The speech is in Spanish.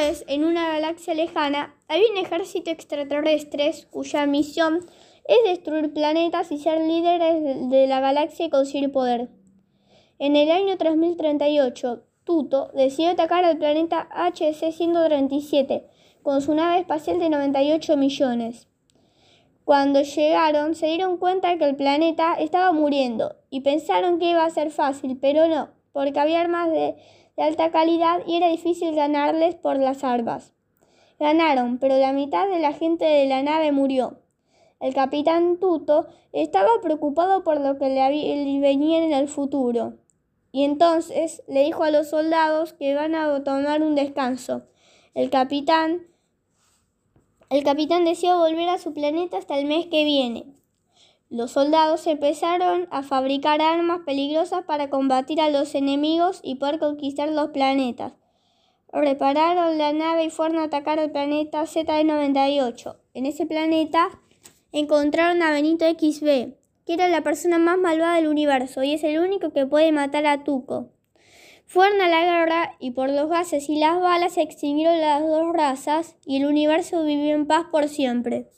en una galaxia lejana, había un ejército extraterrestre cuya misión es destruir planetas y ser líderes de la galaxia y conseguir poder. En el año 3038, Tuto decidió atacar al planeta HC-137 con su nave espacial de 98 millones. Cuando llegaron, se dieron cuenta que el planeta estaba muriendo y pensaron que iba a ser fácil, pero no, porque había armas de, de alta calidad y era difícil ganarles por las armas. Ganaron, pero la mitad de la gente de la nave murió. El capitán Tuto estaba preocupado por lo que le venía en el futuro. Y entonces le dijo a los soldados que van a tomar un descanso. El capitán el capitán deseó volver a su planeta hasta el mes que viene. Los soldados empezaron a fabricar armas peligrosas para combatir a los enemigos y poder conquistar los planetas. Repararon la nave y fueron a atacar al planeta Z98. En ese planeta encontraron a Benito XB, que era la persona más malvada del universo y es el único que puede matar a Tuco. Fueron a la guerra y por los gases y las balas se extinguieron las dos razas y el universo vivió en paz por siempre.